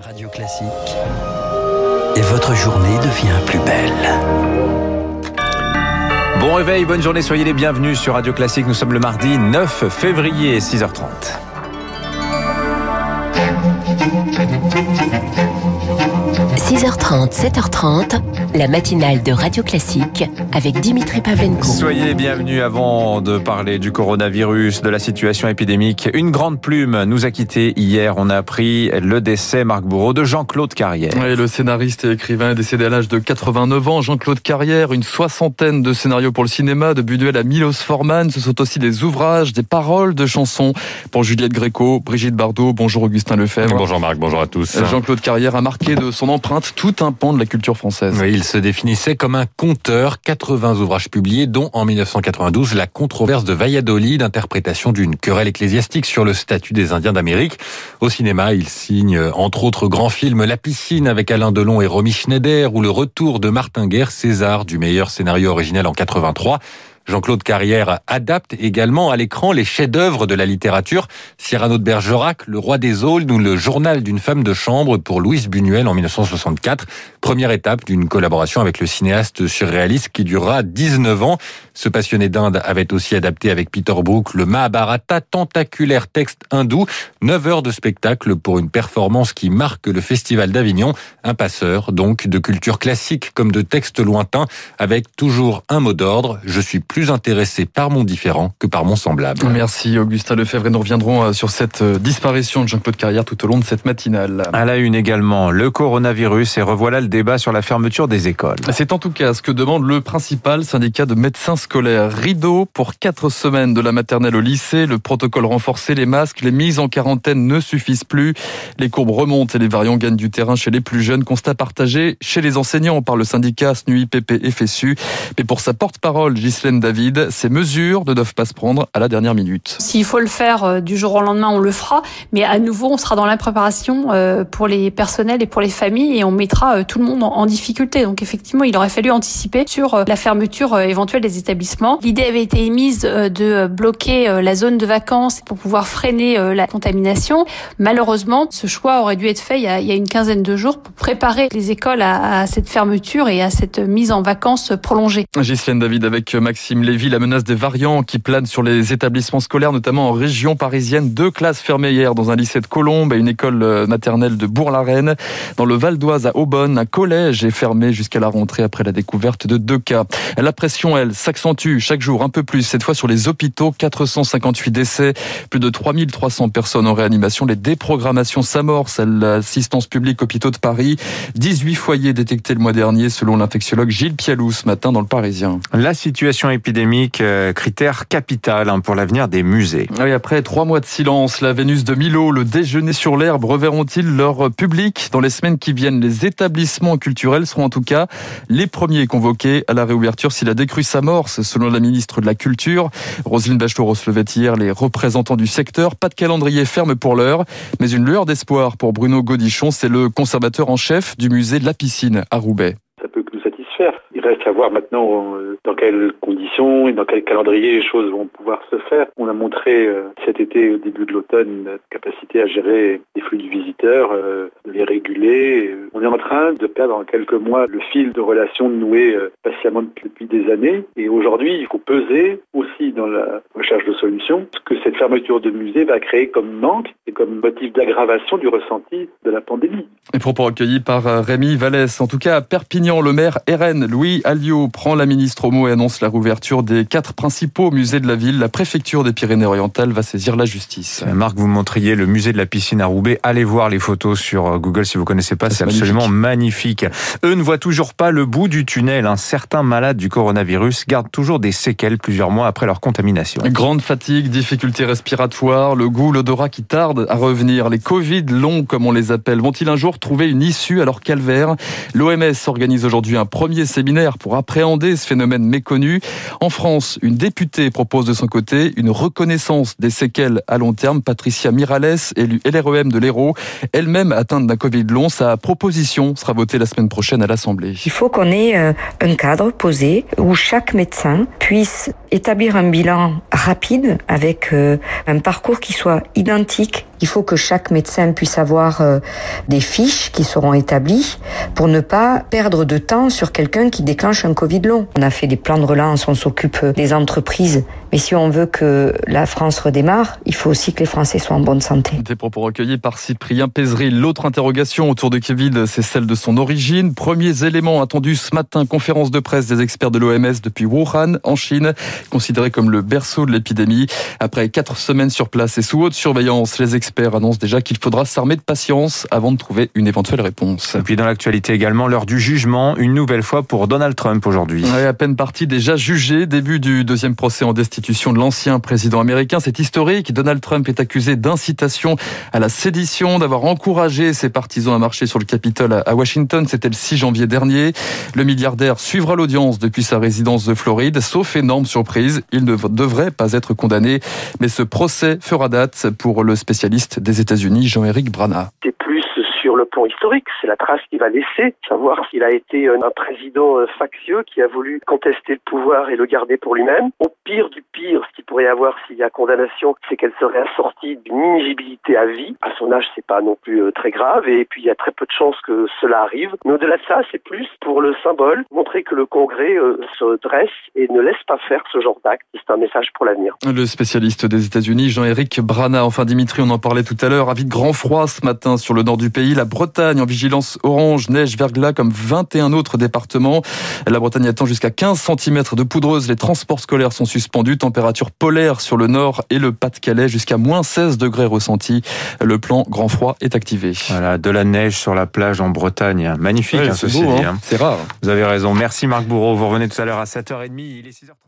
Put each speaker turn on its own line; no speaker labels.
Radio Classique. Et votre journée devient plus belle.
Bon réveil, bonne journée, soyez les bienvenus sur Radio Classique. Nous sommes le mardi 9 février, 6h30.
6h30, 7h30, la matinale de Radio Classique avec Dimitri Pavlenko.
Soyez bienvenus avant de parler du coronavirus, de la situation épidémique. Une grande plume nous a quittés hier. On a appris le décès, Marc Bourreau, de Jean-Claude Carrière.
Oui, le scénariste et écrivain est décédé à l'âge de 89 ans. Jean-Claude Carrière, une soixantaine de scénarios pour le cinéma, de Buduel à Milos Forman. Ce sont aussi des ouvrages, des paroles de chansons pour Juliette Gréco, Brigitte Bardot. Bonjour Augustin Lefebvre.
Bonjour Marc, bonjour à tous.
Jean-Claude Carrière a marqué de son empreinte tout un pan de la culture française.
Oui, il se définissait comme un conteur, 80 ouvrages publiés, dont en 1992 la controverse de Valladolid, interprétation d'une querelle ecclésiastique sur le statut des Indiens d'Amérique. Au cinéma, il signe entre autres grands films La piscine avec Alain Delon et Romy Schneider ou Le retour de Martin Guerre, César du meilleur scénario original en 83. Jean-Claude Carrière adapte également à l'écran les chefs-d'œuvre de la littérature, Cyrano de Bergerac, Le Roi des Aules ou Le Journal d'une femme de chambre pour Louise Buñuel en 1964. Première étape d'une collaboration avec le cinéaste surréaliste qui durera 19 ans. Ce passionné d'Inde avait aussi adapté avec Peter Brook le Mahabharata, tentaculaire texte hindou. 9 heures de spectacle pour une performance qui marque le Festival d'Avignon. Un passeur donc de culture classique comme de textes lointains avec toujours un mot d'ordre. Je suis plus intéressé par mon différent que par mon semblable.
Merci Augustin Lefebvre et nous reviendrons euh, sur cette euh, disparition de Jean-Claude Carrière tout au long de cette matinale.
À la une également, le coronavirus et revoilà le débat sur la fermeture des écoles.
C'est en tout cas ce que demande le principal syndicat de médecins scolaires. Rideau pour quatre semaines de la maternelle au lycée, le protocole renforcé, les masques, les mises en quarantaine ne suffisent plus. Les courbes remontent et les variants gagnent du terrain chez les plus jeunes. Constat partagé chez les enseignants par le syndicat SNUI, PP et FSU. Mais pour sa porte-parole, Ghislaine David, ces mesures ne doivent pas se prendre à la dernière minute.
S'il faut le faire euh, du jour au lendemain, on le fera, mais à nouveau, on sera dans l'impréparation euh, pour les personnels et pour les familles et on mettra euh, tout le monde en difficulté. Donc effectivement, il aurait fallu anticiper sur la fermeture éventuelle des établissements. L'idée avait été émise de bloquer la zone de vacances pour pouvoir freiner la contamination. Malheureusement, ce choix aurait dû être fait il y a, une quinzaine de jours pour préparer les écoles à, cette fermeture et à cette mise en vacances prolongée.
Ghislaine David avec Maxime Lévy, la menace des variants qui planent sur les établissements scolaires, notamment en région parisienne. Deux classes fermées hier dans un lycée de Colombes et une école euh, maternelle de Bourg-la-Reine. Dans le Val d'Oise à Aubonne, un collège est fermé jusqu'à la rentrée après la découverte de deux cas. La pression, elle, s'accentue chaque jour un peu plus, cette fois sur les hôpitaux. 458 décès, plus de 3300 personnes en réanimation. Les déprogrammations s'amorcent à l'assistance publique hôpitaux de Paris. 18 foyers détectés le mois dernier, selon l'infectiologue Gilles Pialou ce matin dans le Parisien.
La situation est épidémique, euh, critère capital hein, pour l'avenir des musées.
Oui, après trois mois de silence, la Vénus de Milo, le déjeuner sur l'herbe reverront-ils leur public? Dans les semaines qui viennent Les établissements culturels seront en tout cas les premiers convoqués à la réouverture si la décrue s'amorce, selon la ministre de la Culture. Roselyne Bachelot recevait hier les représentants du secteur. Pas de calendrier ferme pour l'heure, mais une lueur d'espoir pour Bruno Godichon. C'est le conservateur en chef du musée de la piscine à Roubaix
reste à voir maintenant euh, dans quelles conditions et dans quel calendrier les choses vont pouvoir se faire. On a montré euh, cet été, au début de l'automne, notre capacité à gérer les flux de visiteurs, euh, de les réguler. On est en train de perdre en quelques mois le fil de relations nouées patiemment depuis des années. Et aujourd'hui, il faut peser aussi dans la recherche de solutions ce que cette fermeture de musée va créer comme manque et comme motif d'aggravation du ressenti de la pandémie.
Et propos recueillis par Rémi Vallès. En tout cas, à Perpignan, le maire RN, Louis Alliot prend la ministre au mot et annonce la rouverture des quatre principaux musées de la ville. La préfecture des Pyrénées-Orientales va saisir la justice.
Euh, Marc, vous montriez le musée de la piscine à Roubaix. Allez voir les photos sur euh, Google si vous connaissez pas. C'est absolument magnifique. Eux ne voient toujours pas le bout du tunnel. Un certain malade du coronavirus garde toujours des séquelles plusieurs mois après leur contamination.
Grande fatigue, difficultés respiratoires, le goût, l'odorat qui tarde à revenir. Les Covid longs, comme on les appelle, vont-ils un jour trouver une issue à leur calvaire L'OMS organise aujourd'hui un premier séminaire pour appréhender ce phénomène méconnu. En France, une députée propose de son côté une reconnaissance des séquelles à long terme. Patricia Mirales, élue LREM de l'Hérault, elle-même atteinte d'un Covid long, sa proposition sera votée la semaine prochaine à l'Assemblée.
Il faut qu'on ait euh, un cadre posé où chaque médecin puisse établir un bilan rapide avec euh, un parcours qui soit identique Il faut que chaque médecin puisse avoir euh, des fiches qui seront établies pour ne pas perdre de temps sur quelqu'un qui déclenche un Covid long. On a fait des plans de relance, on s'occupe des entreprises, mais si on veut que la France redémarre, il faut aussi que les Français soient en bonne santé.
Des propos recueillis par Cyprien Pézery. L'autre interrogation autour de Covid, c'est celle de son origine. Premiers éléments attendus ce matin, conférence de presse des experts de l'OMS depuis Wuhan, en Chine, considéré comme le berceau de l'épidémie. Après quatre semaines sur place et sous haute surveillance, les experts annoncent déjà qu'il faudra s'armer de patience avant de trouver une éventuelle réponse.
Et puis dans l'actualité également, l'heure du jugement, une nouvelle fois pour Donald Trump aujourd'hui.
à peine parti, déjà jugé, début du deuxième procès en destitution de l'ancien président américain. C'est historique. Donald Trump est accusé d'incitation à la sédition, d'avoir encouragé ses partisans à marcher sur le Capitole à Washington. C'était le 6 janvier dernier. Le milliardaire suivra l'audience depuis sa résidence de Floride, sauf énorme surprise. Il ne devrait pas être condamné, mais ce procès fera date pour le spécialiste des États-Unis, Jean-Éric Brana
le plan historique. C'est la trace qu'il va laisser, savoir s'il a été un président euh, factieux qui a voulu contester le pouvoir et le garder pour lui-même. Au pire du pire, ce qu'il pourrait y avoir s'il y a condamnation, c'est qu'elle serait assortie d'une inéligibilité à vie. À son âge, c'est pas non plus euh, très grave et puis il y a très peu de chances que cela arrive. Mais au-delà de ça, c'est plus pour le symbole, montrer que le Congrès euh, se dresse et ne laisse pas faire ce genre d'acte. C'est un message pour l'avenir.
Le spécialiste des États-Unis, Jean-Éric Brana. Enfin, Dimitri, on en parlait tout à l'heure. Avis de grand froid ce matin sur le nord du pays. La Bretagne en vigilance orange, neige, verglas comme 21 autres départements. La Bretagne attend jusqu'à 15 cm de poudreuse. Les transports scolaires sont suspendus. Température polaire sur le nord et le Pas-de-Calais jusqu'à moins 16 degrés ressentis. Le plan grand froid est activé.
Voilà, de la neige sur la plage en Bretagne. Magnifique, hein, ceci
hein. Hein. C'est rare.
Vous avez raison. Merci Marc Bourreau. Vous revenez tout à l'heure à 7h30. Il est 6h30.